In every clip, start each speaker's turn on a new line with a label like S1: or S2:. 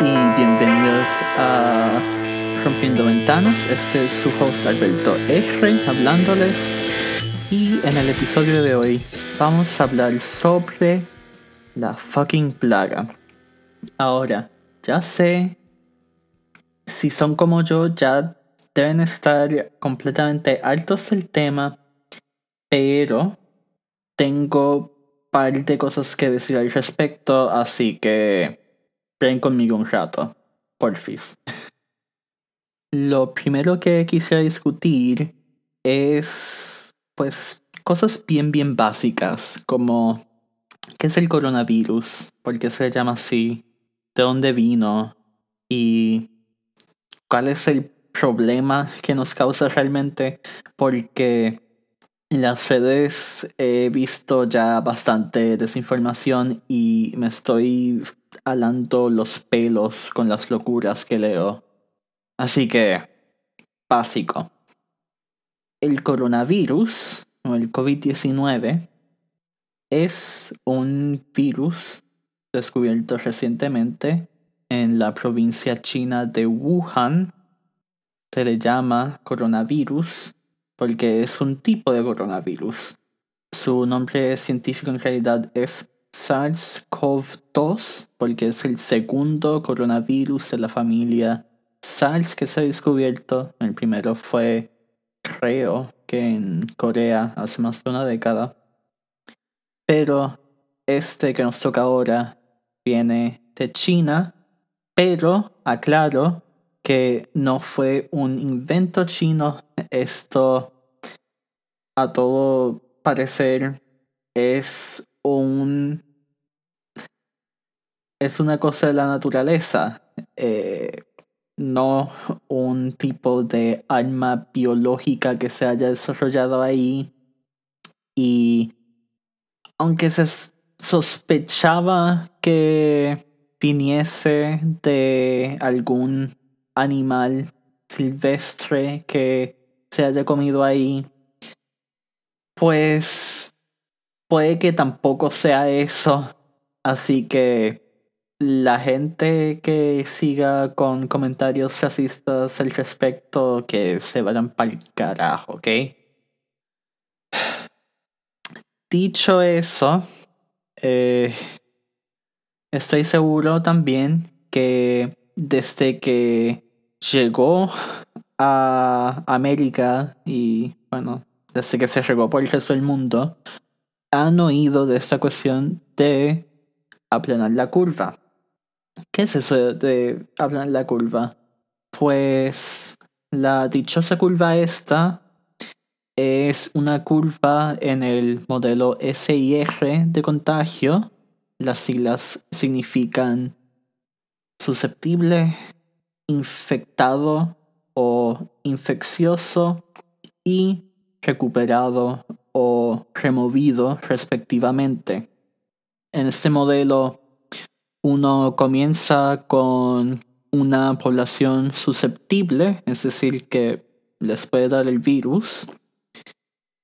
S1: y bienvenidos a Rompiendo Ventanas. Este es su host Alberto R. hablándoles. Y en el episodio de hoy vamos a hablar sobre la fucking plaga. Ahora, ya sé, si son como yo, ya deben estar completamente altos del tema, pero tengo par de cosas que decir al respecto, así que ven conmigo un rato, porfis. Lo primero que quisiera discutir es, pues, cosas bien, bien básicas, como qué es el coronavirus, por qué se llama así, de dónde vino y cuál es el problema que nos causa realmente, porque en las redes he visto ya bastante desinformación y me estoy alando los pelos con las locuras que leo. Así que, básico. El coronavirus, o el COVID-19, es un virus descubierto recientemente en la provincia china de Wuhan. Se le llama coronavirus porque es un tipo de coronavirus. Su nombre científico en realidad es SARS-CoV-2 porque es el segundo coronavirus de la familia SARS que se ha descubierto. El primero fue, creo, que en Corea hace más de una década. Pero este que nos toca ahora viene de China, pero aclaro que no fue un invento chino. Esto, a todo parecer, es un... Es una cosa de la naturaleza, eh, no un tipo de arma biológica que se haya desarrollado ahí. Y aunque se sospechaba que viniese de algún animal silvestre que se haya comido ahí, pues puede que tampoco sea eso. Así que la gente que siga con comentarios racistas al respecto, que se vayan para el carajo, ¿ok? Dicho eso, eh, estoy seguro también que desde que llegó a América y bueno, desde que se regó por el resto del mundo, han oído de esta cuestión de aplanar la curva. ¿Qué es eso de aplanar la curva? Pues la dichosa curva esta es una curva en el modelo SIR de contagio. Las siglas significan susceptible, infectado o infeccioso y recuperado o removido respectivamente. En este modelo uno comienza con una población susceptible, es decir, que les puede dar el virus,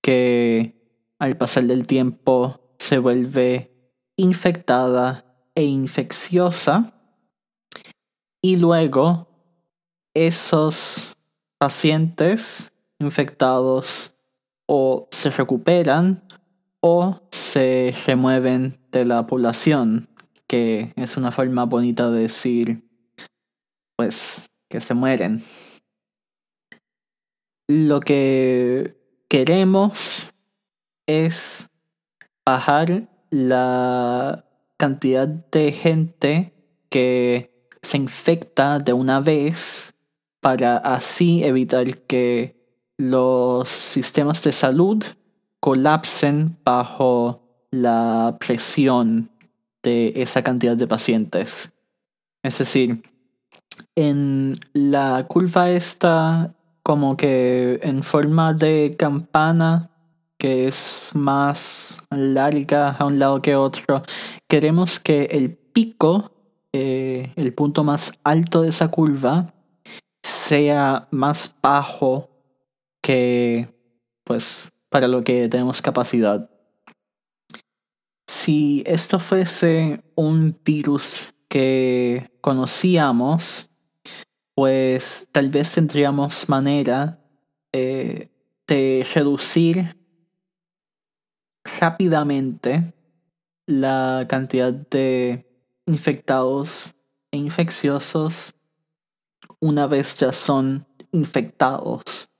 S1: que al pasar del tiempo se vuelve infectada e infecciosa y luego esos pacientes infectados o se recuperan o se remueven de la población, que es una forma bonita de decir, pues, que se mueren. Lo que queremos es bajar la cantidad de gente que se infecta de una vez para así evitar que los sistemas de salud colapsen bajo la presión de esa cantidad de pacientes. Es decir, en la curva está como que en forma de campana que es más larga a un lado que otro, queremos que el pico, eh, el punto más alto de esa curva, sea más bajo que pues para lo que tenemos capacidad. Si esto fuese un virus que conocíamos, pues tal vez tendríamos manera eh, de reducir rápidamente la cantidad de infectados e infecciosos una vez ya son infectados.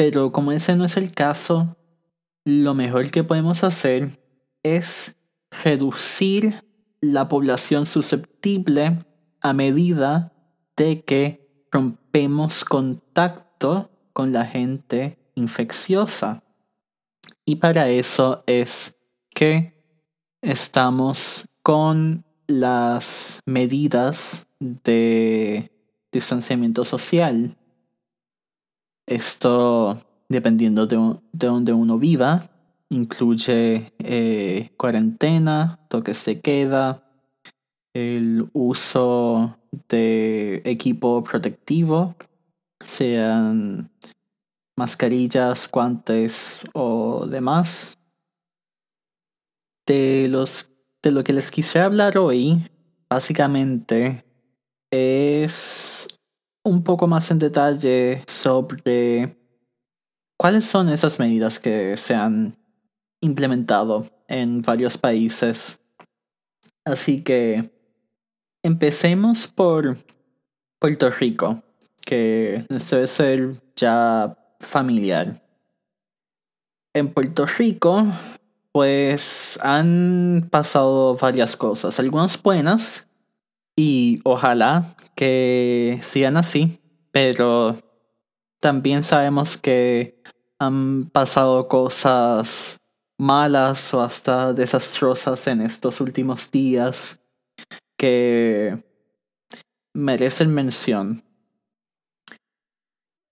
S1: Pero como ese no es el caso, lo mejor que podemos hacer es reducir la población susceptible a medida de que rompemos contacto con la gente infecciosa. Y para eso es que estamos con las medidas de distanciamiento social. Esto, dependiendo de, donde uno viva, incluye eh, cuarentena, toques de queda, el uso de equipo protectivo, sean mascarillas, guantes o demás. De, los, de lo que les quise hablar hoy, básicamente es un poco más en detalle sobre cuáles son esas medidas que se han implementado en varios países. Así que empecemos por Puerto Rico, que debe ser ya familiar. En Puerto Rico, pues han pasado varias cosas, algunas buenas y ojalá que sigan así, pero también sabemos que han pasado cosas malas o hasta desastrosas en estos últimos días que merecen mención.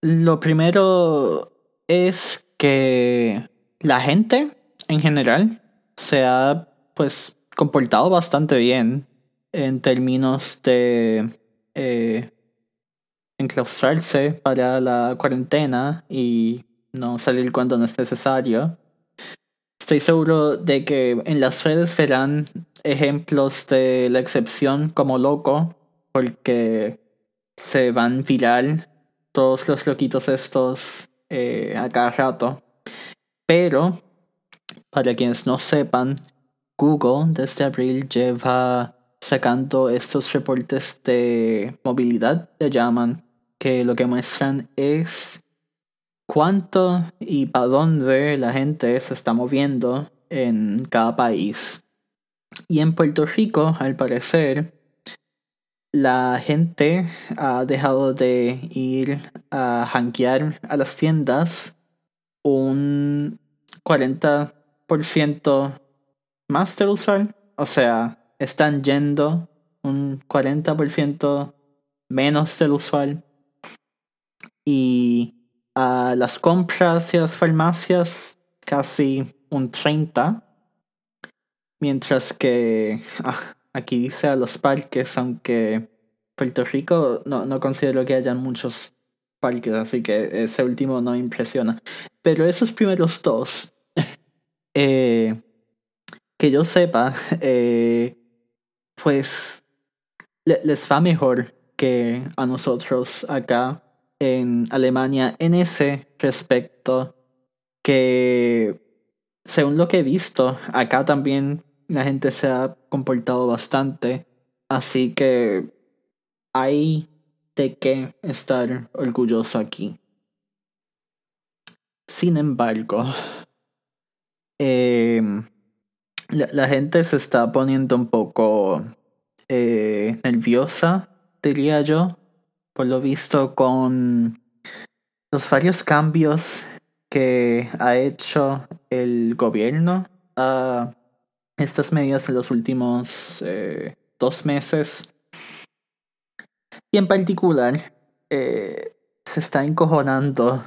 S1: Lo primero es que la gente en general se ha pues comportado bastante bien en términos de eh, enclaustrarse para la cuarentena y no salir cuando no es necesario. Estoy seguro de que en las redes verán ejemplos de la excepción como loco, porque se van viral todos los loquitos estos eh, a cada rato. Pero, para quienes no sepan, Google desde abril lleva sacando estos reportes de movilidad, le llaman, que lo que muestran es cuánto y para dónde la gente se está moviendo en cada país. Y en Puerto Rico, al parecer, la gente ha dejado de ir a hankear a las tiendas un 40% más del usual. O sea, están yendo un 40% menos del usual. Y a las compras y las farmacias casi un 30%. Mientras que ah, aquí dice a los parques, aunque Puerto Rico no, no considero que hayan muchos parques, así que ese último no impresiona. Pero esos primeros dos, eh, que yo sepa, eh, pues les va mejor que a nosotros acá en Alemania en ese respecto que según lo que he visto acá también la gente se ha comportado bastante. Así que hay de qué estar orgulloso aquí. Sin embargo eh, la, gente se está poniendo un poco eh, nerviosa, diría yo, por lo visto con los varios cambios que ha hecho el gobierno a estas medidas en los últimos eh, dos meses. Y en particular, eh, se está encojonando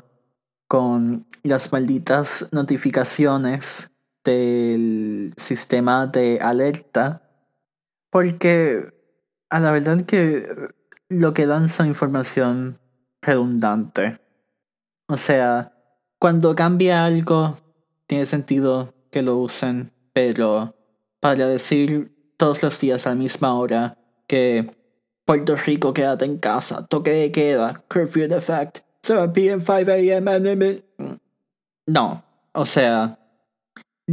S1: con las malditas notificaciones del sistema de alerta porque a la verdad que lo que dan son información redundante. O sea, cuando cambia algo, tiene sentido que lo usen, pero para decir todos los días a la misma hora que Puerto Rico quédate en casa, toque de queda, curfew effect, 7 p.m., 5 a.m. No, o sea,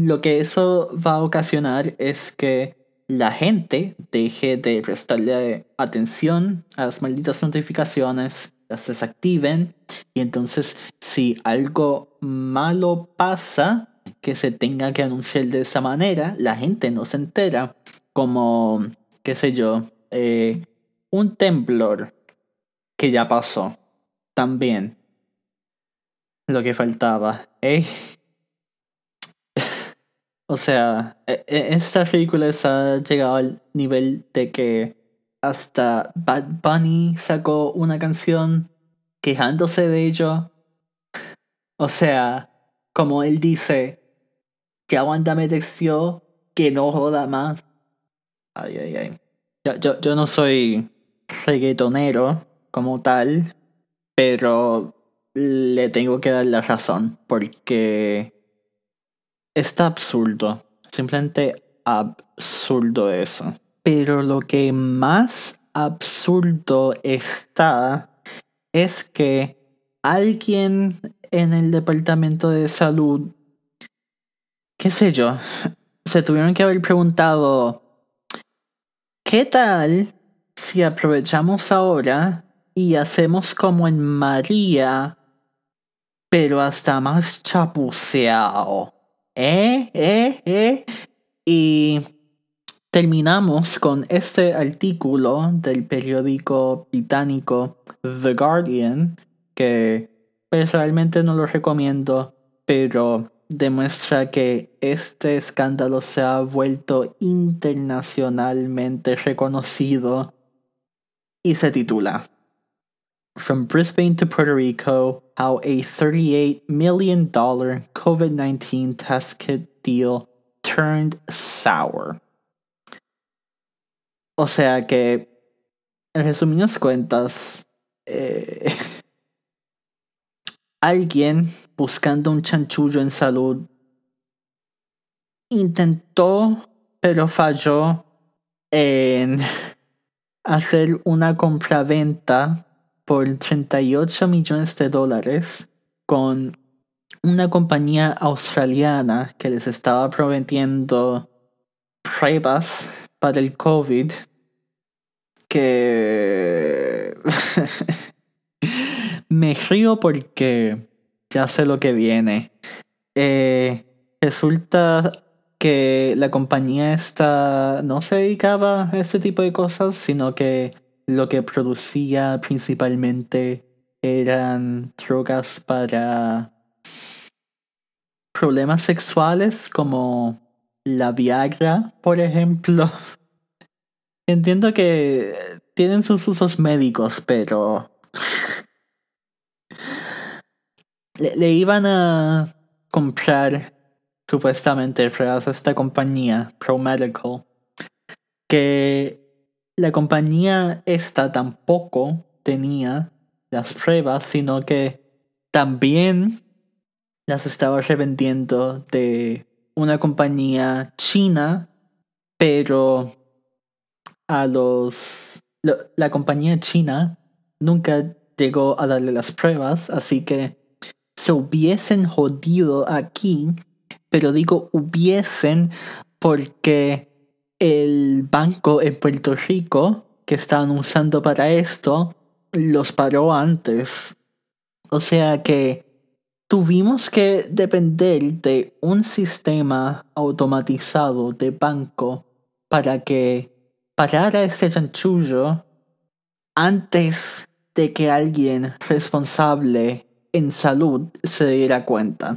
S1: lo que eso va a ocasionar es que la gente deje de prestarle atención a las malditas notificaciones, las desactiven y entonces si algo malo pasa que se tenga que anunciar de esa manera, la gente no se entera como, qué sé yo, eh, un temblor que ya pasó también lo que faltaba. ¿eh? O sea, e, e, esta película ha llegado al nivel de que hasta Bad Bunny sacó una canción quejándose de ello. O sea, como él dice, ya Wanda me que no joda más. Ay, ay, ay. Yo, yo, yo no soy reggaetonero como tal, pero le tengo que dar la razón porque está absurdo. Simplemente absurdo eso. Pero lo que más absurdo está es que alguien en el departamento de salud, qué sé yo, se tuvieron que haber preguntado, ¿qué tal si aprovechamos ahora y hacemos como en María, pero hasta más chapuceado? ¿Eh? ¿Eh? ¿Eh? Y terminamos con este artículo del periódico británico The Guardian, que pues, realmente no lo recomiendo, pero demuestra que este escándalo se ha vuelto internacionalmente reconocido y se titula From Brisbane to Puerto Rico, how a $38 million COVID 19 test kit deal turned sour. O sea que, en resumidas cuentas, eh, alguien buscando un chanchullo en salud intentó, pero falló en hacer una compraventa por 38 millones de dólares con una compañía australiana que les estaba prometiendo pruebas para el COVID que me río porque ya sé lo que viene. Eh, resulta que la compañía esta no se dedicaba a este tipo de cosas, sino que lo que producía principalmente eran drogas para problemas sexuales como la Viagra, por ejemplo. Entiendo que tienen sus usos médicos, pero le, iban a comprar supuestamente a esta compañía, ProMedical, que la compañía esta tampoco tenía las pruebas, sino que también las estaba revendiendo de una compañía china, pero a los... la compañía china nunca llegó a darle las pruebas, así que se hubiesen jodido aquí, pero digo hubiesen porque el banco en Puerto Rico que estaban usando para esto los paró antes. O sea que tuvimos que depender de un sistema automatizado de banco para que parara ese chanchullo antes de que alguien responsable en salud se diera cuenta.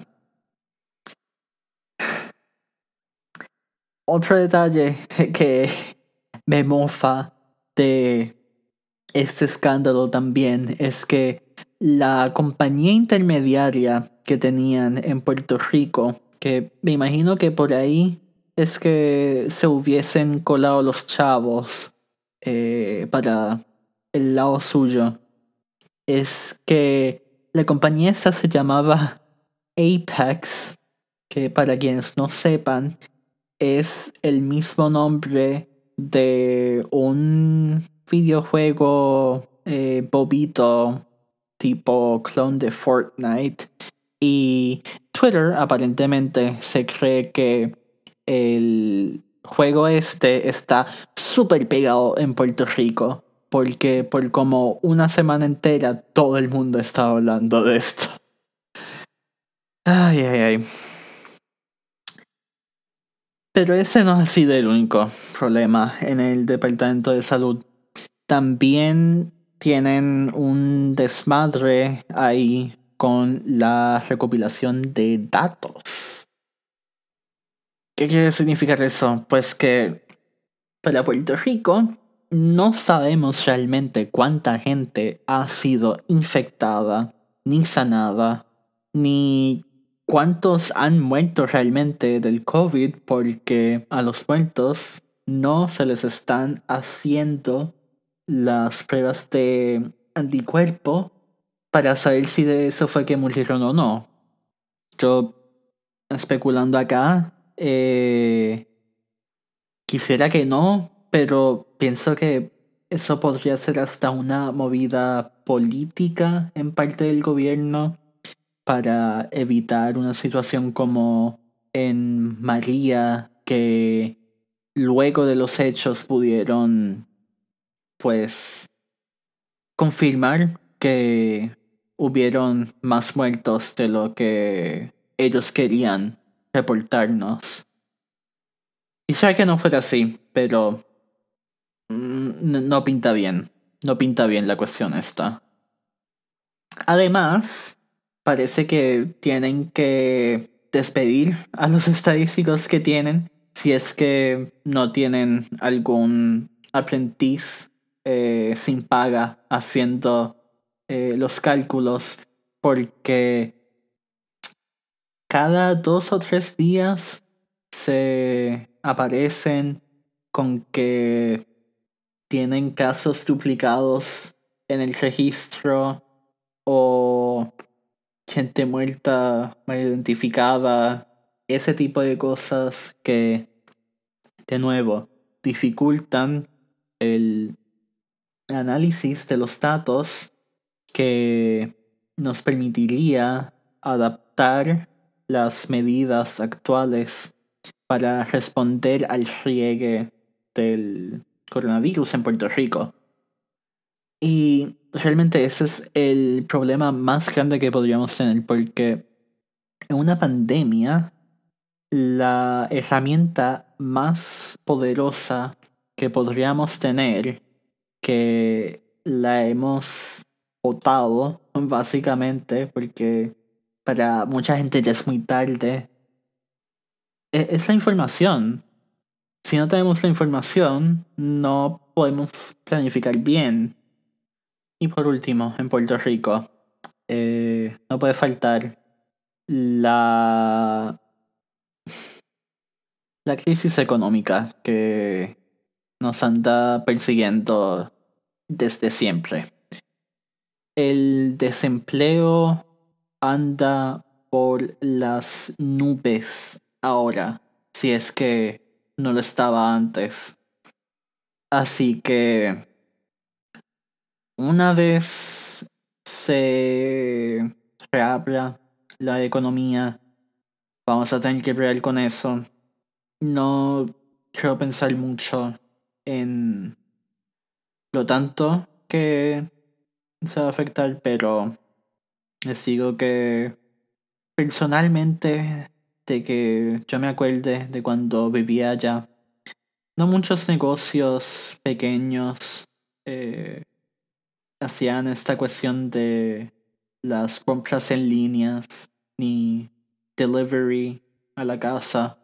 S1: Otro detalle que me mofa de este escándalo también es que la compañía intermediaria que tenían en Puerto Rico, que me imagino que por ahí es que se hubiesen colado los chavos eh, para el lado suyo, es que la compañía esta se llamaba Apex, que para quienes no sepan, es el mismo nombre de un videojuego eh, bobito tipo clone de Fortnite y Twitter aparentemente se cree que el juego este está súper pegado en Puerto Rico porque por como una semana entera todo el mundo está hablando de esto. Ay, ay, ay. Pero ese no ha sido el único problema en el Departamento de Salud. También tienen un desmadre ahí con la recopilación de datos. ¿Qué quiere significar eso? Pues que para Puerto Rico no sabemos realmente cuánta gente ha sido infectada, ni sanada, ni cuántos han muerto realmente del COVID porque a los muertos no se les están haciendo las pruebas de anticuerpo para saber si de eso fue que murieron o no. Yo, especulando acá, eh, quisiera que no, pero pienso que eso podría ser hasta una movida política en parte del gobierno para evitar una situación como en María, que luego de los hechos pudieron, pues, confirmar que hubieron más muertos de lo que ellos querían reportarnos. Sé que no fuera así, pero mm, no pinta bien. No pinta bien la cuestión esta. Además, parece que tienen que despedir a los estadísticos que tienen si es que no tienen algún aprendiz eh, sin paga haciendo eh, los cálculos porque cada dos o tres días se aparecen con que tienen casos duplicados en el registro o gente muerta mal identificada, ese tipo de cosas que, de nuevo, dificultan el análisis de los datos que nos permitiría adaptar las medidas actuales para responder al riegue del coronavirus en Puerto Rico. Y realmente ese es el problema más grande que podríamos tener porque en una pandemia la herramienta más poderosa que podríamos tener que la hemos votado básicamente porque para mucha gente ya es muy tarde e-, es la información. Si no tenemos la información no podemos planificar bien y por último, en Puerto Rico, eh, no puede faltar la, la crisis económica que nos anda persiguiendo desde siempre. El desempleo anda por las nubes ahora, si es que no lo estaba antes. Así que una vez se reabra la economía, vamos a tener que ver con eso. No quiero pensar mucho en lo tanto que se va a afectar, pero les digo que personalmente, de que yo me acuerde de cuando vivía allá, no muchos negocios pequeños eh, hacían esta cuestión de las compras en líneas ni delivery a la casa.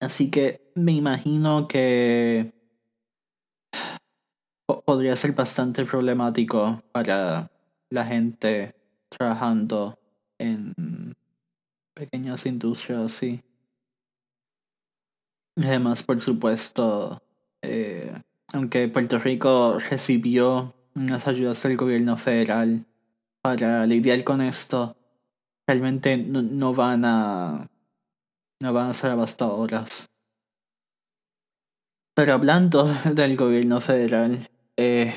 S1: Así que me imagino que podría ser bastante problemático para la gente trabajando en pequeñas industrias así. Además, por supuesto, eh, aunque Puerto Rico recibió unas ayudas del gobierno federal para lidiar con esto, realmente no, van a no van a ser abastadoras. Pero hablando del gobierno federal, eh,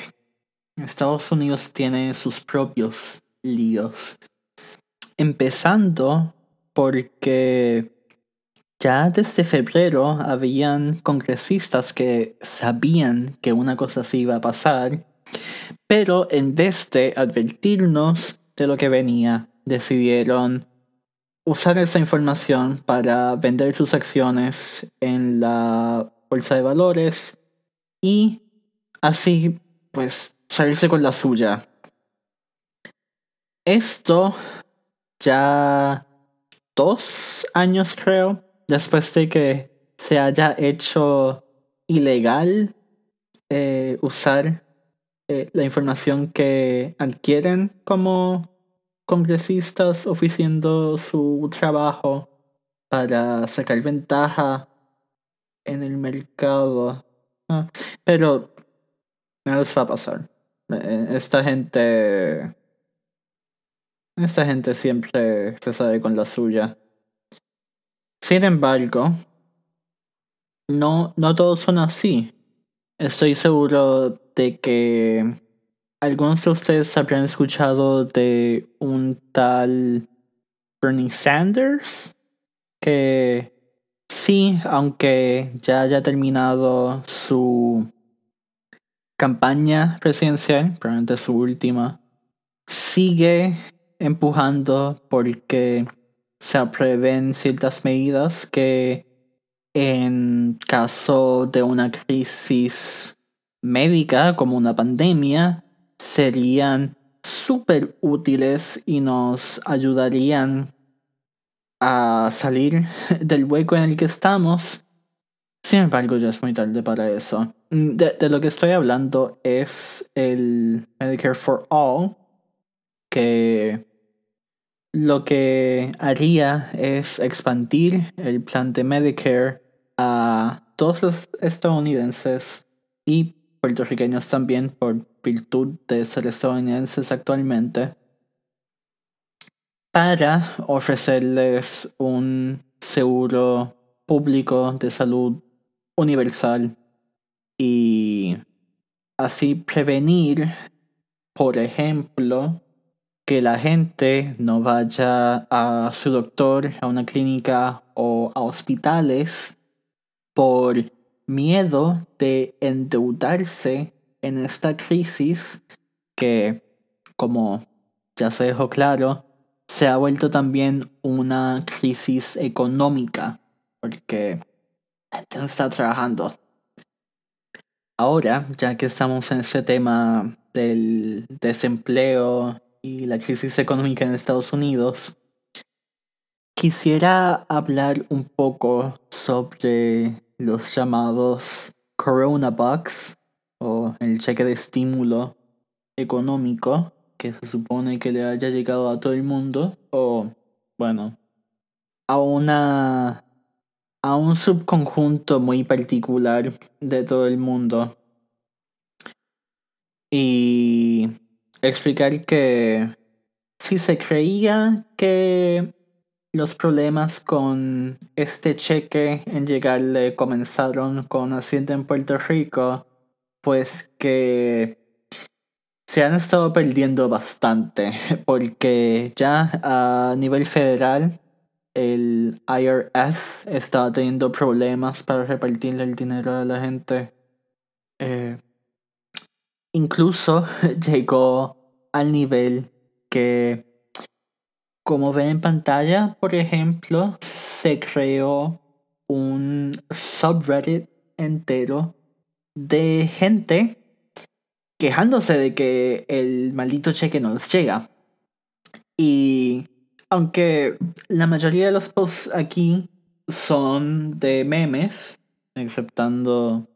S1: Estados Unidos tiene sus propios líos. Empezando porque ya desde febrero habían congresistas que sabían que una cosa así iba a pasar, pero en vez de advertirnos de lo que venía, decidieron usar esa información para vender sus acciones en la bolsa de valores y así pues salirse con la suya. Esto ya dos años creo después de que se haya hecho ilegal eh, usar eh, la información que adquieren como congresistas oficiando su trabajo para sacar ventaja en el mercado. Ah, pero no les va a pasar. Eh, esta gente. Esta gente siempre se sabe con la suya. Sin embargo, no, no todos son así. Estoy seguro de que algunos de ustedes habrán escuchado de un tal Bernie Sanders que sí, aunque ya haya terminado su campaña presidencial, probablemente su última, sigue empujando porque se aprueben ciertas medidas que en caso de una crisis médica como una pandemia serían súper útiles y nos ayudarían a salir del hueco en el que estamos. Sin embargo, ya es muy tarde para eso. De, de, lo que estoy hablando es el Medicare for All, que lo que haría es expandir el plan de Medicare a todos los estadounidenses y puertorriqueños también por virtud de ser estadounidenses actualmente para ofrecerles un seguro público de salud universal y así prevenir, por ejemplo, que la gente no vaya a su doctor, a una clínica o a hospitales por miedo de endeudarse en esta crisis que, como ya se dejó claro, se ha vuelto también una crisis económica, porque la gente no está trabajando. Ahora, ya que estamos en ese tema del desempleo y la crisis económica en Estados Unidos, quisiera hablar un poco sobre los llamados Corona Bucks o el cheque de estímulo económico que se supone que le haya llegado a todo el mundo o bueno a una a un subconjunto muy particular de todo el mundo. Y explicar que si se creía que los problemas con este cheque en llegarle comenzaron con Hacienda en Puerto Rico, pues que se han estado perdiendo bastante, porque ya a nivel federal el IRS estaba teniendo problemas para repartirle el dinero a la gente. Eh, incluso llegó al nivel que, como ven en pantalla, por ejemplo, se creó un subreddit entero de gente quejándose de que el maldito cheque no les llega. Y aunque la mayoría de los posts aquí son de memes, exceptando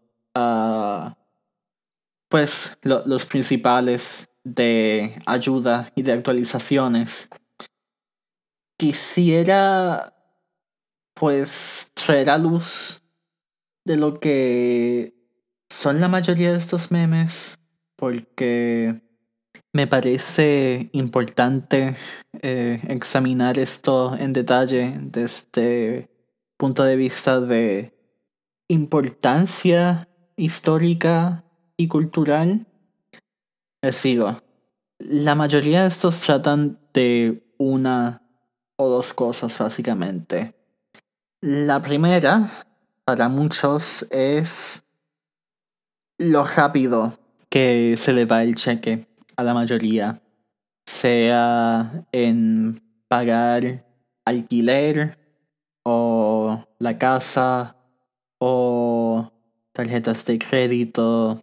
S1: pues los principales de ayuda y de actualizaciones. Quisiera pues traer a luz de lo que son la mayoría de estos memes porque me parece importante eh, examinar esto en detalle desde punto de vista de importancia histórica y cultural, les digo, la mayoría de estos tratan de una o dos cosas básicamente. La primera, para muchos, es lo rápido que se le va el cheque a la mayoría, sea en pagar alquiler o la casa o tarjetas de crédito,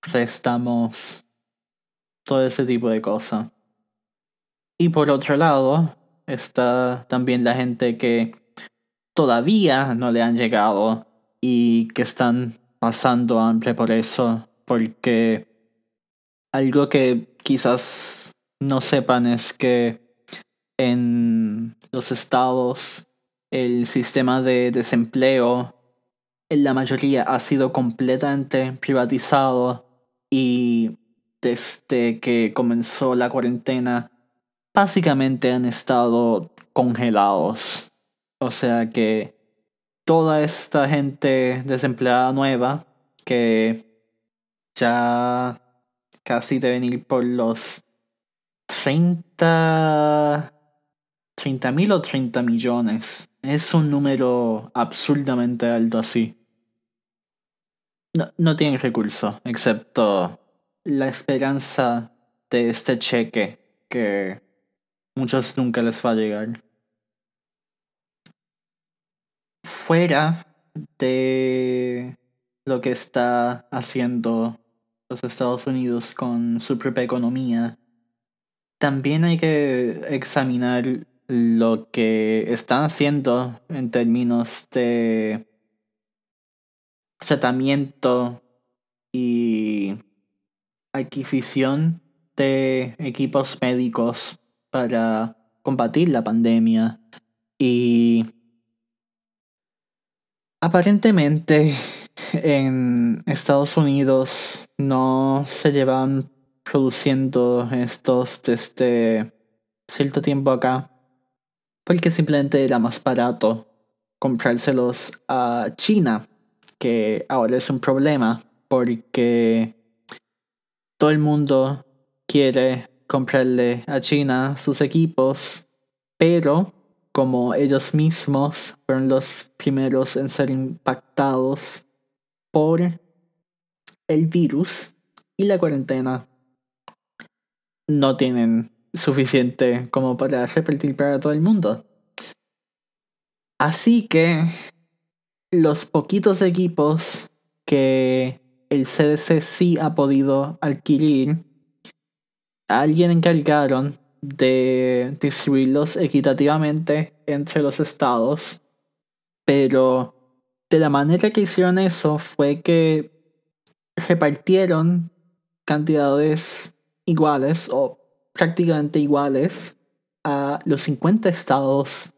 S1: préstamos, todo ese tipo de cosas. Y por otro lado, está también la gente que todavía no le han llegado y que están pasando hambre por eso, porque algo que quizás no sepan es que en los estados el sistema de desempleo en la mayoría ha sido completamente privatizado y desde que comenzó la cuarentena básicamente han estado congelados. O sea que toda esta gente desempleada nueva que ya casi deben ir por los 30 30 mil o 30 millones. Es un número absurdamente alto así. No, no tienen recursos, excepto la esperanza de este cheque que muchos nunca les va a llegar. Fuera de lo que está haciendo los Estados Unidos con su propia economía, también hay que examinar lo que están haciendo en términos de tratamiento y adquisición de equipos médicos para combatir la pandemia. Y aparentemente en Estados Unidos no se llevan produciendo estos desde cierto tiempo acá porque simplemente era más barato comprárselos a China que ahora es un problema porque todo el mundo quiere comprarle a China sus equipos, pero como ellos mismos fueron los primeros en ser impactados por el virus y la cuarentena, no tienen suficiente como para repartir para todo el mundo. Así que los poquitos equipos que el CDC sí ha podido adquirir, alguien encargaron de distribuirlos equitativamente entre los estados, pero de la manera que hicieron eso fue que repartieron cantidades iguales o prácticamente iguales a los 50 estados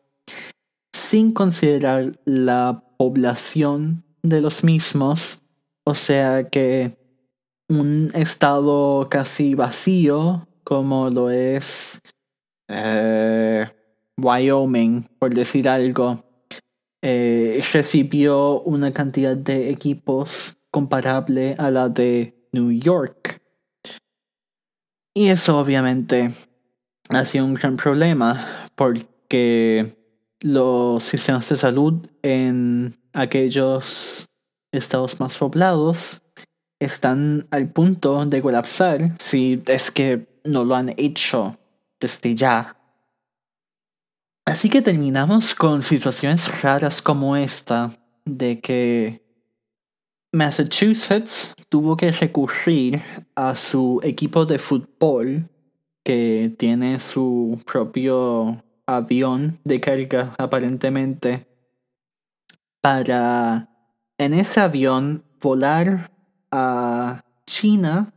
S1: sin considerar la población de los mismos, o sea que un estado casi vacío como lo es eh, Wyoming, por decir algo, eh, recibió una cantidad de equipos comparable a la de New York. Y eso obviamente ha sido un gran problema porque los sistemas de salud en aquellos estados más poblados están al punto de colapsar si es que no lo han hecho desde ya. Así que terminamos con situaciones raras como esta, de que Massachusetts tuvo que recurrir a su equipo de fútbol, que tiene su propio avión de carga aparentemente, para en ese avión volar a China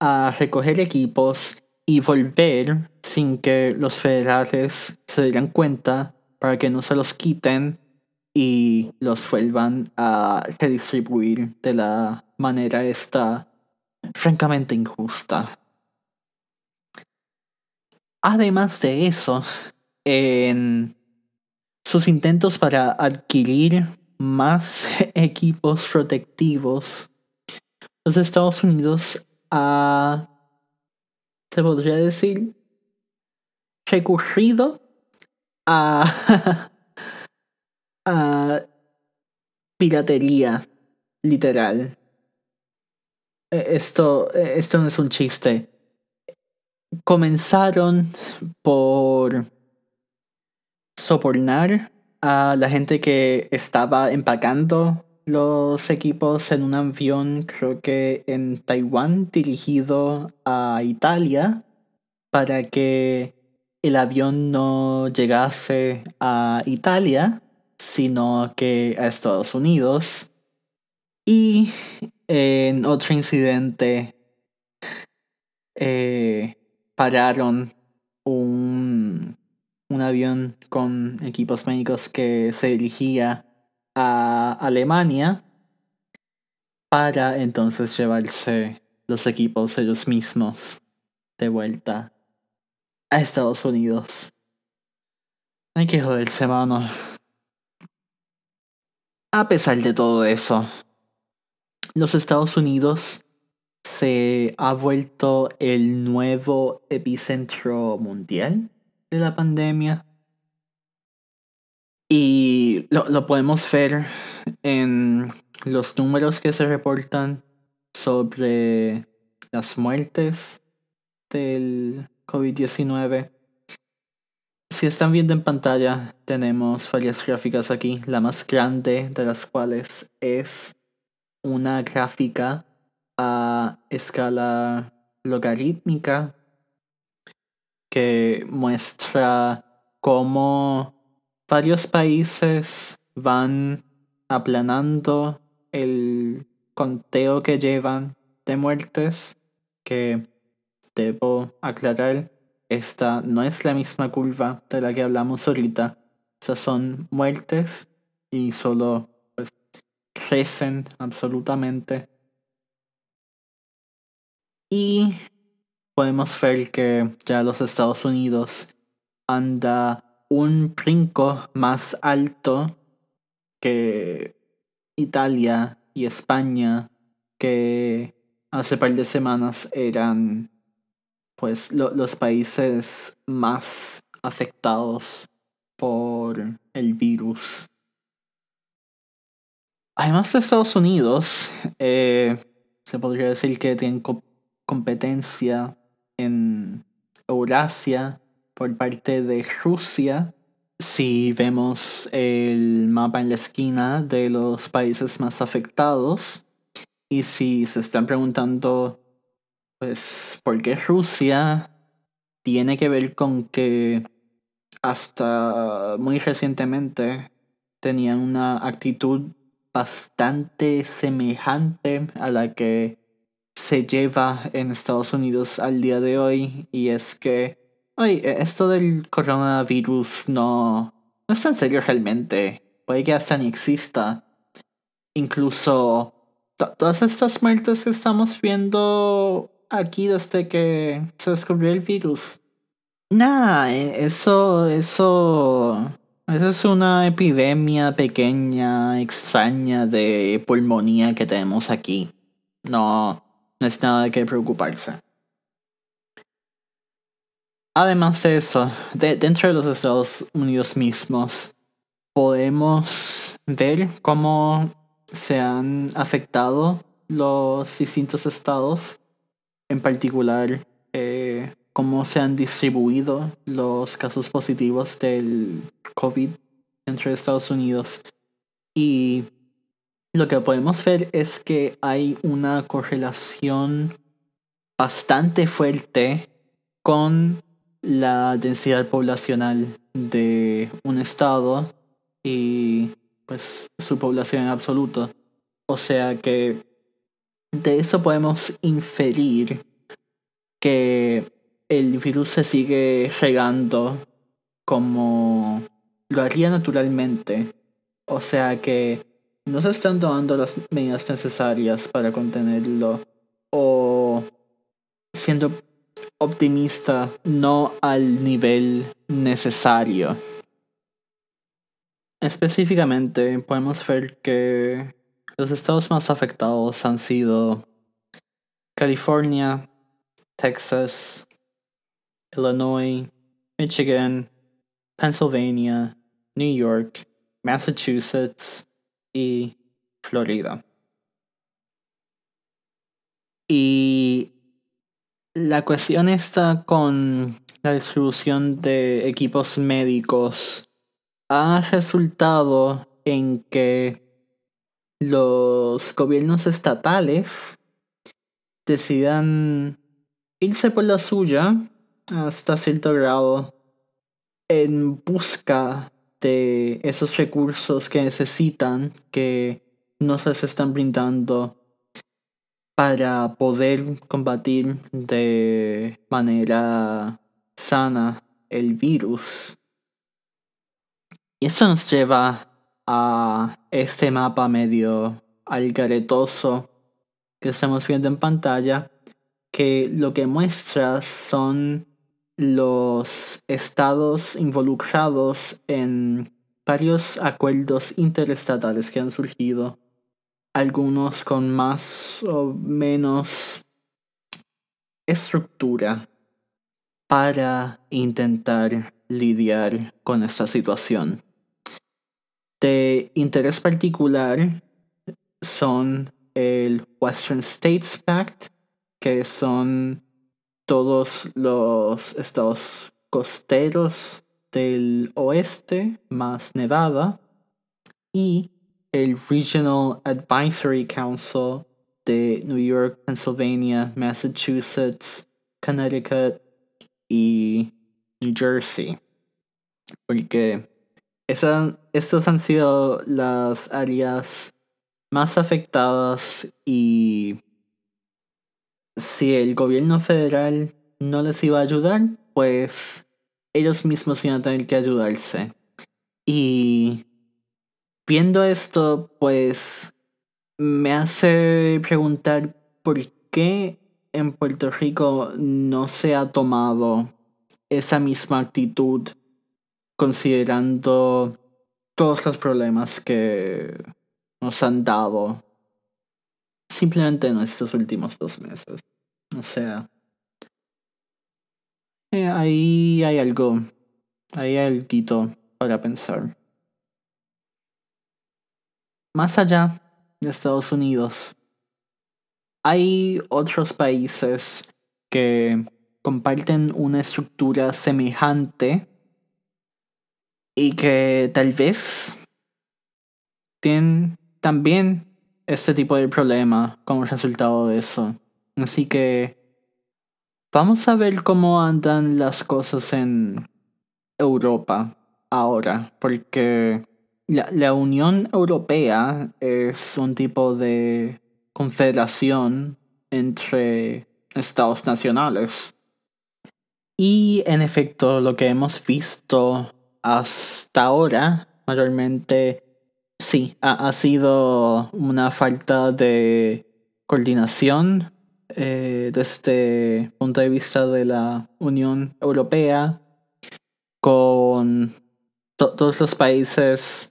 S1: a recoger equipos y volver sin que los federales se dieran cuenta para que no se los quiten y los vuelvan a redistribuir de la manera esta francamente injusta. Además de eso, en sus intentos para adquirir más equipos protectivos, los Estados Unidos ha, se podría decir, recurrido a, a piratería literal. E, esto, esto no es un chiste. Comenzaron por sobornar a la gente que estaba empacando los equipos en un avión, creo que en Taiwán, dirigido a Italia, para que el avión no llegase a Italia, sino que a Estados Unidos. Y en otro incidente eh, pararon un un avión con equipos médicos que se dirigía a Alemania para entonces llevarse los equipos ellos mismos de vuelta a Estados Unidos. Hay que joderse, mano. A pesar de todo eso, los Estados Unidos se ha vuelto el nuevo epicentro mundial de la pandemia. Y lo, lo podemos ver en los números que se reportan sobre las muertes del COVID-19. Si están viendo en pantalla, tenemos varias gráficas aquí, la más grande de las cuales es una gráfica a escala logarítmica que muestra cómo varios países van aplanando el conteo que llevan de muertes, que debo aclarar, esta no es la misma curva de la que hablamos ahorita. Esas son muertes y solo pues, crecen absolutamente. Y podemos ver que ya los Estados Unidos anda un brinco más alto que Italia y España, que hace par de semanas eran pues los países más afectados por el virus. Además de Estados Unidos, eh, se podría decir que tienen competencia en Eurasia por parte de Rusia. Si vemos el mapa en la esquina de los países más afectados y si se están preguntando, pues, ¿por qué Rusia? Tiene que ver con que hasta muy recientemente tenían una actitud bastante semejante a la que se lleva en Estados Unidos al día de hoy y es que, oye, esto del coronavirus no, no es tan serio realmente, puede que hasta ni exista. Incluso todas estas muertes que estamos viendo aquí desde que se descubrió el virus. Nah, e, eso, eso, eso es una epidemia pequeña, extraña de pulmonía que tenemos aquí. No, no es nada de que preocuparse. Además de eso, dentro de los Estados Unidos mismos, podemos ver cómo se han afectado los distintos estados, en particular eh, cómo se han distribuido los casos positivos del COVID entre Estados Unidos. Y lo que podemos ver es que hay una correlación bastante fuerte con la densidad poblacional de un estado y pues su población en absoluto. O sea que de eso podemos inferir que el virus se sigue regando como lo haría naturalmente. O sea que no se están tomando las medidas necesarias para contenerlo o siendo optimista no al nivel necesario. Específicamente podemos ver que los estados más afectados han sido California, Texas, Illinois, Michigan, Pennsylvania, New York, Massachusetts y Florida. Y la cuestión está con la distribución de equipos médicos ha resultado en que los gobiernos estatales decidan irse por la suya hasta cierto grado en busca de esos recursos que necesitan que no se les están brindando para poder combatir de manera sana el virus. Y eso nos lleva a este mapa medio algaretoso que estamos viendo en pantalla, que lo que muestra son los estados involucrados en varios acuerdos interestatales que han surgido, algunos con más o menos estructura para intentar lidiar con esta situación. De interés particular son el Western States Pact, que son todos los estados costeros del oeste más Nevada y el Regional Advisory Council de New York, Pennsylvania, Massachusetts, Connecticut y New Jersey. Porque esa, estas han sido las áreas más afectadas y si el gobierno federal no les iba a ayudar, pues ellos mismos iban a tener que ayudarse. Y viendo esto, pues me hace preguntar por qué en Puerto Rico no se ha tomado esa misma actitud considerando todos los problemas que nos han dado simplemente en estos últimos dos meses. O sea, eh, ahí hay algo, ahí hay algo para pensar. Más allá de Estados Unidos, hay otros países que comparten una estructura semejante y que tal vez tienen también este tipo de problema como resultado de eso. Así que vamos a ver cómo andan las cosas en Europa ahora, porque la, la Unión Europea es un tipo de confederación entre estados nacionales. Y en efecto, lo que hemos visto hasta ahora, mayormente, sí, ha, sido una falta de coordinación eh, desde este punto de vista de la Unión Europea con todos los países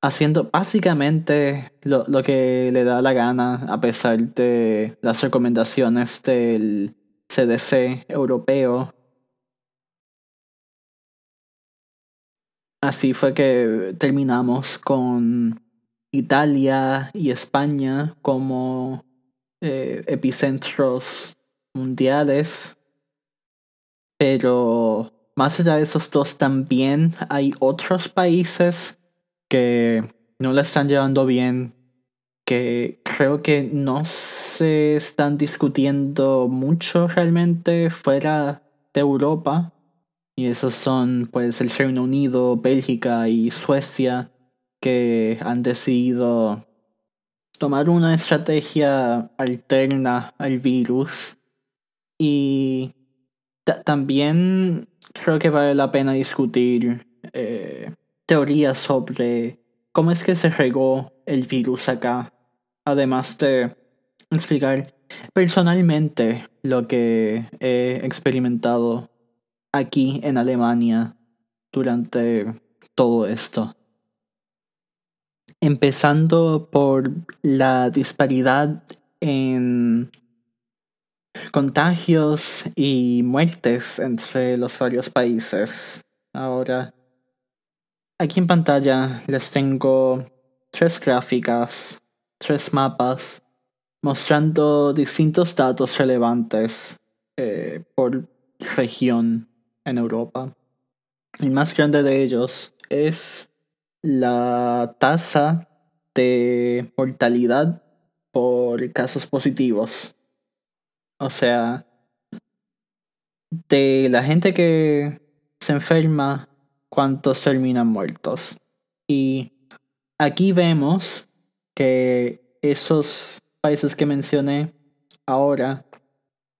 S1: haciendo básicamente lo, lo, que le da la gana a pesar de las recomendaciones del CDC europeo Así fue que terminamos con Italia y España como eh, epicentros mundiales. Pero más allá de esos dos también hay otros países que no la están llevando bien, que creo que no se están discutiendo mucho realmente fuera de Europa. Y esos son pues el Reino Unido, Bélgica y Suecia que han decidido tomar una estrategia alterna al virus. Y también creo que vale la pena discutir eh, teorías sobre cómo es que se regó el virus acá. Además de explicar personalmente lo que he experimentado aquí en Alemania durante todo esto. empezando por la disparidad en contagios y muertes entre los varios países. Ahora, aquí en pantalla les tengo tres gráficas, tres mapas, mostrando distintos datos relevantes eh, por región en Europa. El más grande de ellos es la tasa de mortalidad por casos positivos. O sea, de la gente que se enferma, cuántos terminan muertos. Y aquí vemos que esos países que mencioné ahora,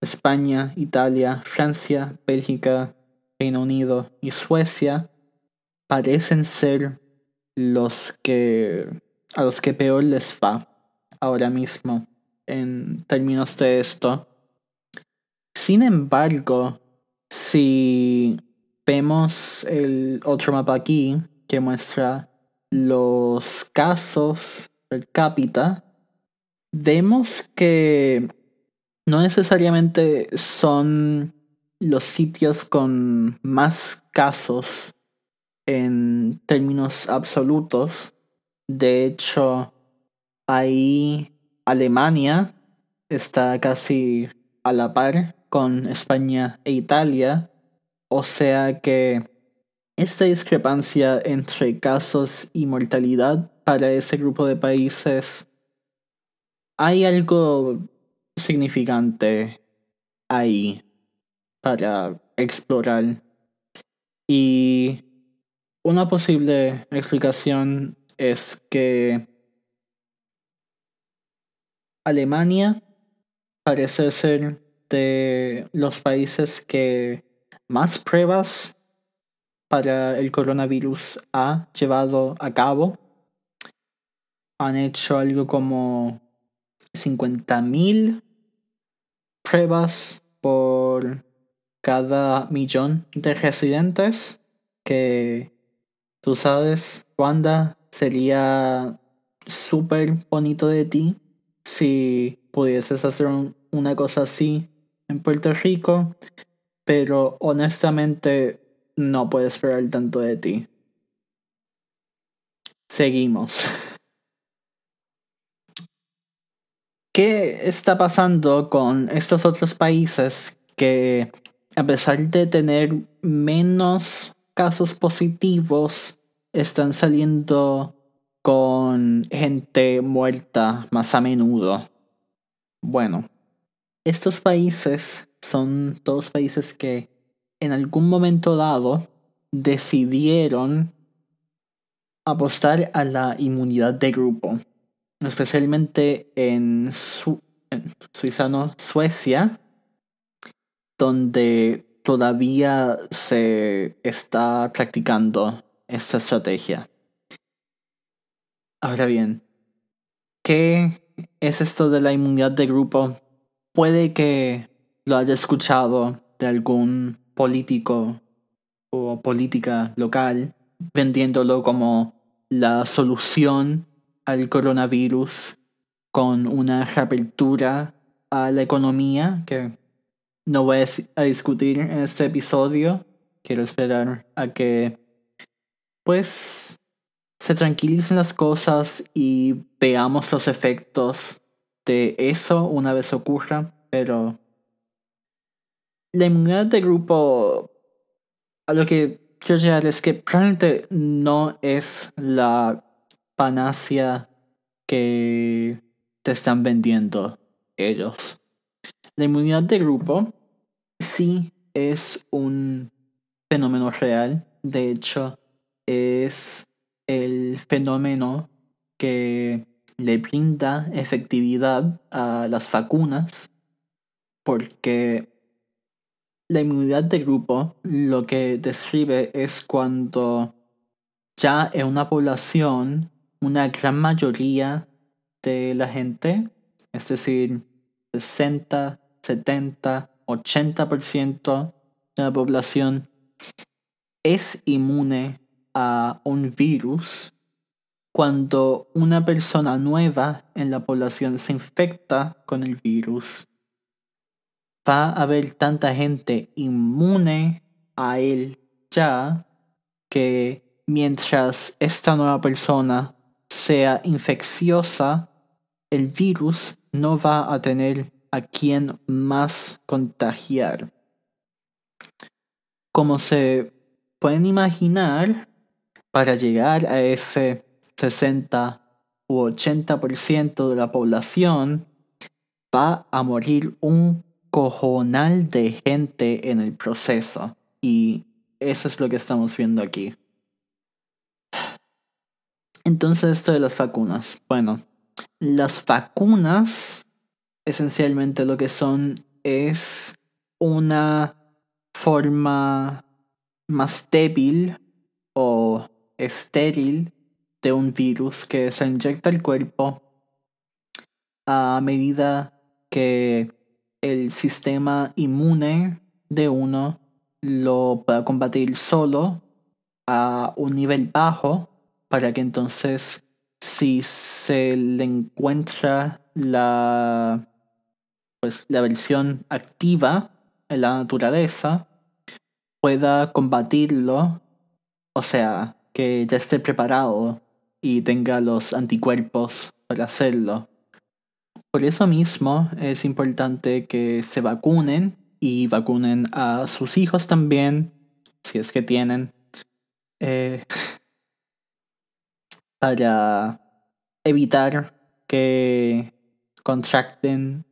S1: España, Italia, Francia, Bélgica, Reino Unido y Suecia, parecen ser los que a los que peor les va ahora mismo en términos de esto. Sin embargo, si vemos el otro mapa aquí que muestra los casos per cápita, vemos que no necesariamente son los sitios con más casos en términos absolutos. De hecho, ahí Alemania está casi a la par con España e Italia. O sea que esta discrepancia entre casos y mortalidad para ese grupo de países, hay algo significante ahí para explorar. Y una posible explicación es que Alemania parece ser de los países que más pruebas para el coronavirus ha llevado a cabo. Han hecho algo como 50.000 pruebas por cada millón de residentes que tú sabes, Wanda, sería súper bonito de ti si pudieses hacer una cosa así en Puerto Rico, pero honestamente no puedo esperar tanto de ti. Seguimos. ¿Qué está pasando con estos otros países que a pesar de tener menos casos positivos, están saliendo con gente muerta más a menudo? Bueno, estos países son todos países que en algún momento dado decidieron apostar a la inmunidad de grupo, especialmente en, Suiza, no, Suecia, donde todavía se está practicando esta estrategia. Ahora bien, ¿qué es esto de la inmunidad de grupo? Puede que lo haya escuchado de algún político o política local vendiéndolo como la solución al coronavirus con una reapertura a la economía que no voy a discutir en este episodio. Quiero esperar a que pues se tranquilicen las cosas y veamos los efectos de eso una vez ocurra, pero la inmunidad de grupo a lo que quiero llegar es que probablemente no es la panacea que te están vendiendo ellos. La inmunidad de grupo sí es un fenómeno real. De hecho, es el fenómeno que le brinda efectividad a las vacunas porque la inmunidad de grupo lo que describe es cuando ya en una población una gran mayoría de la gente, es decir, 60, 70, 80% de la población es inmune a un virus cuando una persona nueva en la población se infecta con el virus, va a haber tanta gente inmune a él ya que mientras esta nueva persona sea infecciosa, el virus no va a tener a quien más contagiar. Como se pueden imaginar, para llegar a ese 60 u 80% de la población, va a morir un cojonal de gente en el proceso. Y eso es lo que estamos viendo aquí. Entonces, esto de las vacunas. Bueno, las vacunas esencialmente lo que son es una forma más débil o estéril de un virus que se inyecta al cuerpo a medida que el sistema inmune de uno lo pueda combatir solo a un nivel bajo para que entonces si se le encuentra la pues la versión activa en la naturaleza pueda combatirlo, o sea, que ya esté preparado y tenga los anticuerpos para hacerlo. Por eso mismo es importante que se vacunen y vacunen a sus hijos también, si es que tienen, eh, para evitar que contracten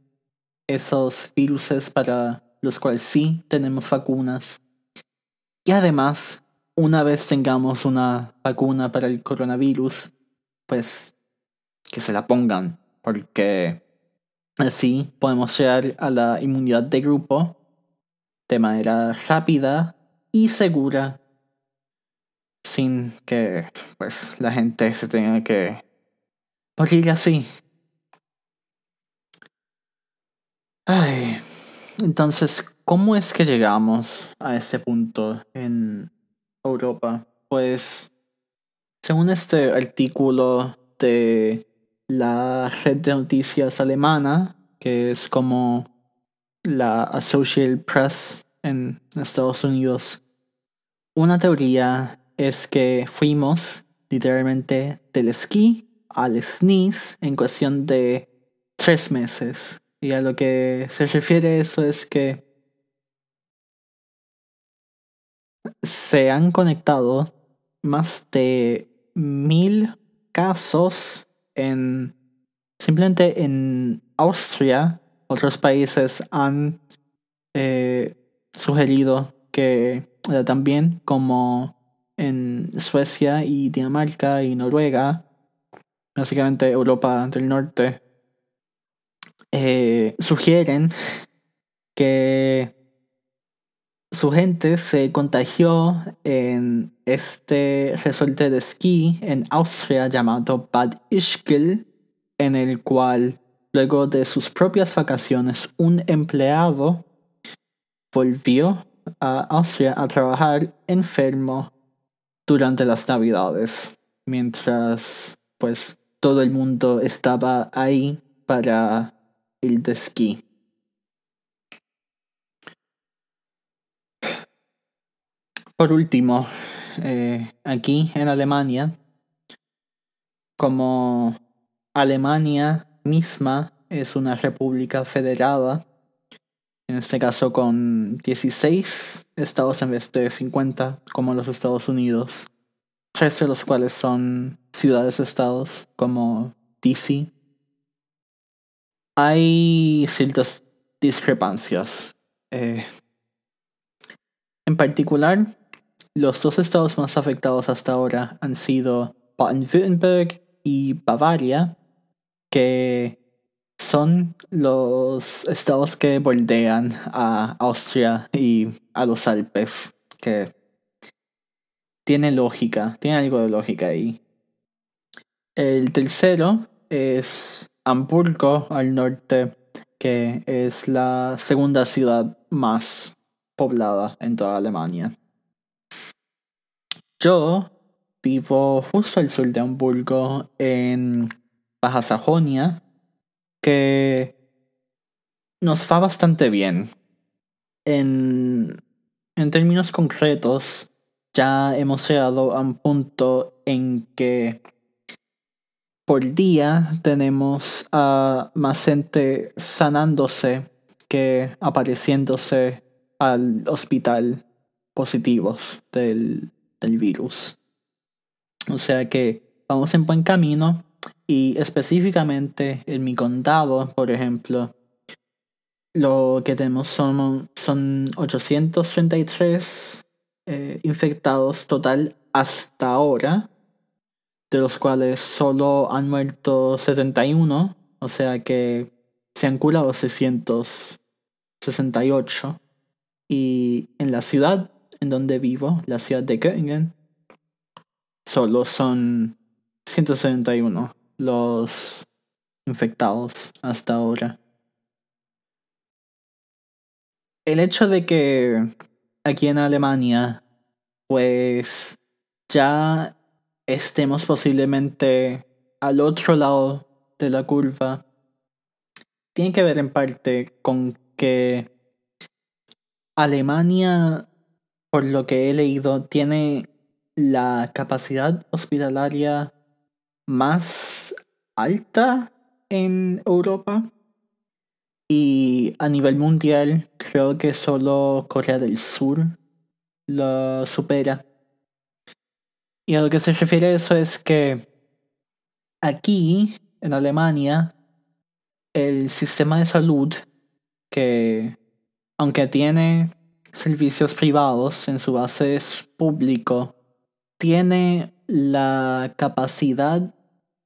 S1: esos virus para los cuales sí tenemos vacunas. Y además, una vez tengamos una vacuna para el coronavirus, pues que se la pongan, porque así podemos llegar a la inmunidad de grupo de manera rápida y segura, sin que pues la gente se tenga que morir así. Ay, entonces, ¿cómo es que llegamos a este punto en Europa? Pues, según este artículo de la red de noticias alemana, que es como la Associated Press en Estados Unidos, una teoría es que fuimos literalmente del esquí al sneeze en cuestión de tres meses. Y a lo que se refiere eso es que se han conectado más de mil casos en simplemente en Austria. Otros países han eh, sugerido que también como en Suecia y Dinamarca y Noruega, básicamente Europa del Norte, eh, sugieren que su gente se contagió en este resorte de esquí en Austria llamado Bad Ischgl, en el cual luego de sus propias vacaciones un empleado volvió a Austria a trabajar enfermo durante las navidades, mientras pues todo el mundo estaba ahí para el de esquí. Por último, eh, aquí en Alemania, como Alemania misma es una república federada, en este caso con 16 estados en vez de 50 como los Estados Unidos, tres de los cuales son ciudades-estados como DC, hay ciertas discrepancias. Eh, en particular, los dos estados más afectados hasta ahora han sido Baden-Württemberg y Bavaria, que son los estados que bordean a Austria y a los Alpes, que tiene lógica, tiene algo de lógica ahí. El tercero es Hamburgo al norte, que es la segunda ciudad más poblada en toda Alemania. Yo vivo justo al sur de Hamburgo, en Baja Sajonia, que nos va bastante bien. En, en términos concretos, ya hemos llegado a un punto en que por día tenemos a más gente sanándose que apareciéndose al hospital positivos del, del virus. O sea que vamos en buen camino y específicamente en mi condado, por ejemplo, lo que tenemos son, son 833 eh, infectados total hasta ahora, de los cuales solo han muerto 71, o sea que se han curado 668. Y en la ciudad en donde vivo, la ciudad de Göttingen, solo son 171 los infectados hasta ahora. El hecho de que aquí en Alemania, pues ya estemos posiblemente al otro lado de la curva, tiene que ver en parte con que Alemania, por lo que he leído, tiene la capacidad hospitalaria más alta en Europa. Y a nivel mundial, creo que solo Corea del Sur lo supera. Y a lo que se refiere a eso es que aquí, en Alemania, el sistema de salud, que aunque tiene servicios privados en su base es público, tiene la capacidad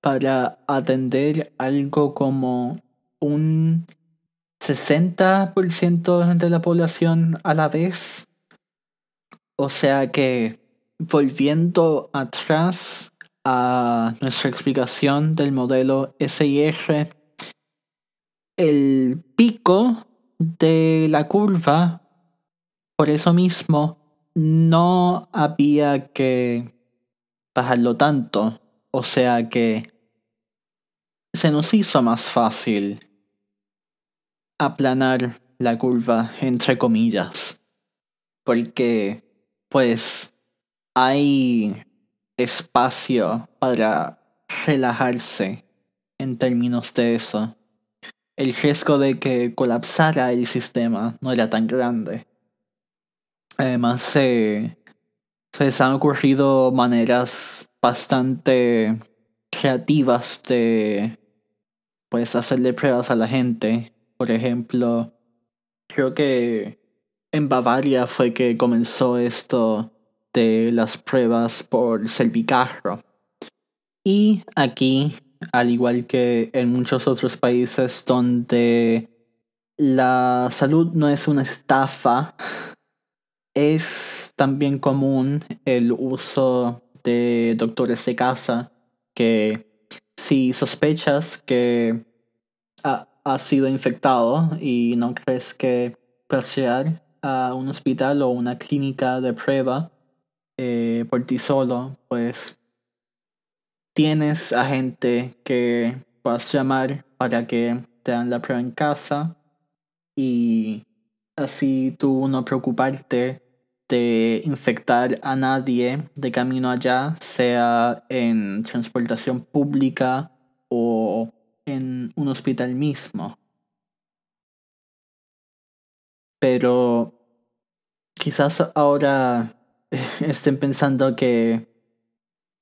S1: para atender algo como un 60% de la población a la vez. O sea que, volviendo atrás a nuestra explicación del modelo SIR, el pico de la curva, por eso mismo, no había que bajarlo tanto. O sea que se nos hizo más fácil aplanar la curva, entre comillas. Porque, pues, hay espacio para relajarse en términos de eso. El riesgo de que colapsara el sistema no era tan grande. Además, se, se han ocurrido maneras bastante creativas de pues hacerle pruebas a la gente. Por ejemplo, creo que en Bavaria fue que comenzó esto de las pruebas por cervicarro. Y aquí, al igual que en muchos otros países donde la salud no es una estafa, es también común el uso de doctores de casa que si sospechas que ha, sido infectado y no crees que llegar a un hospital o una clínica de prueba eh, por ti solo, pues tienes a gente que puedas llamar para que te hagan la prueba en casa y así tú no preocuparte de infectar a nadie de camino allá, sea en transportación pública o en un hospital mismo. Pero quizás ahora estén pensando que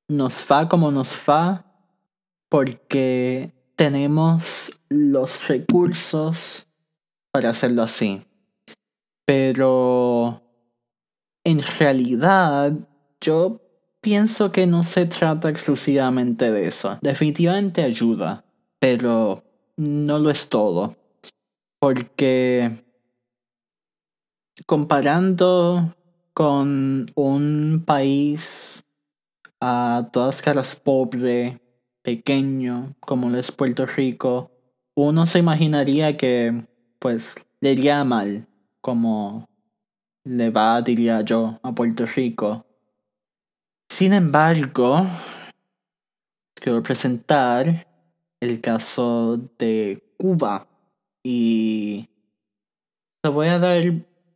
S1: nos va como nos va porque tenemos los recursos para hacerlo así. Pero en realidad yo pienso que no se trata exclusivamente de eso. Definitivamente ayuda, pero no lo es todo. Porque comparando con un país a todas caras pobre, pequeño, como es Puerto Rico, uno se imaginaría que pues le iría mal, como le va, diría yo, a Puerto Rico. Sin embargo, quiero presentar el caso de Cuba y lo voy a dar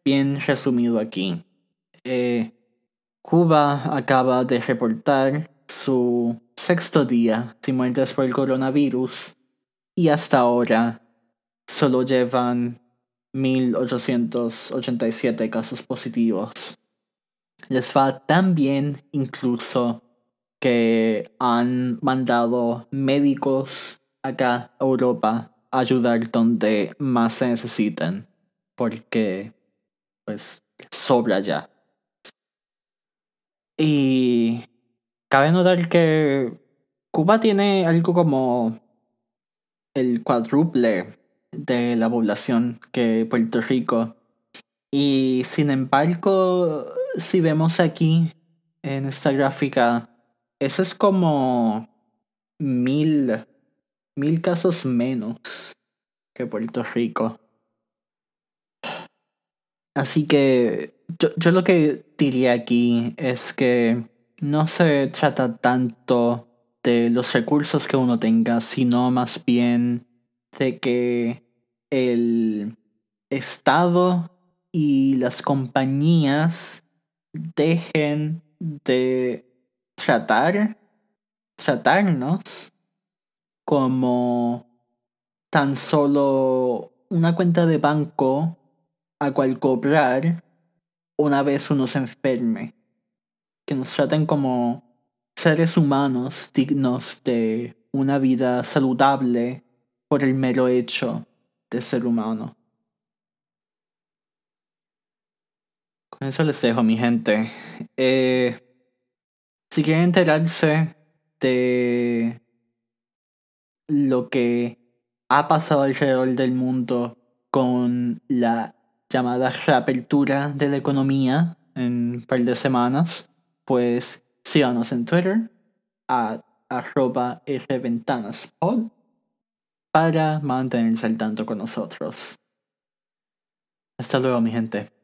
S1: bien resumido aquí. Eh, Cuba acaba de reportar su sexto día sin muertes por el coronavirus y hasta ahora solo llevan 1887 casos positivos. Les va tan bien incluso que han mandado médicos acá a Europa a ayudar donde más se necesitan porque pues sobra ya. Y cabe notar que Cuba tiene algo como el cuádruple de la población que Puerto Rico. Y sin embargo, si vemos aquí en esta gráfica, eso es como mil, mil casos menos que Puerto Rico. Así que yo, yo lo que diría aquí es que no se trata tanto de los recursos que uno tenga, sino más bien de que el Estado y las compañías dejen de tratar, tratarnos como tan solo una cuenta de banco a cual cobrar una vez uno se enferme. Que nos traten como seres humanos dignos de una vida saludable por el mero hecho de ser humano. Con eso les dejo, mi gente. Eh, si quieren enterarse de lo que ha pasado alrededor del mundo con la llamada reapertura de la economía en un par de semanas, pues síganos en Twitter a arroba rventanaspod para mantenerse al tanto con nosotros. Hasta luego, mi gente.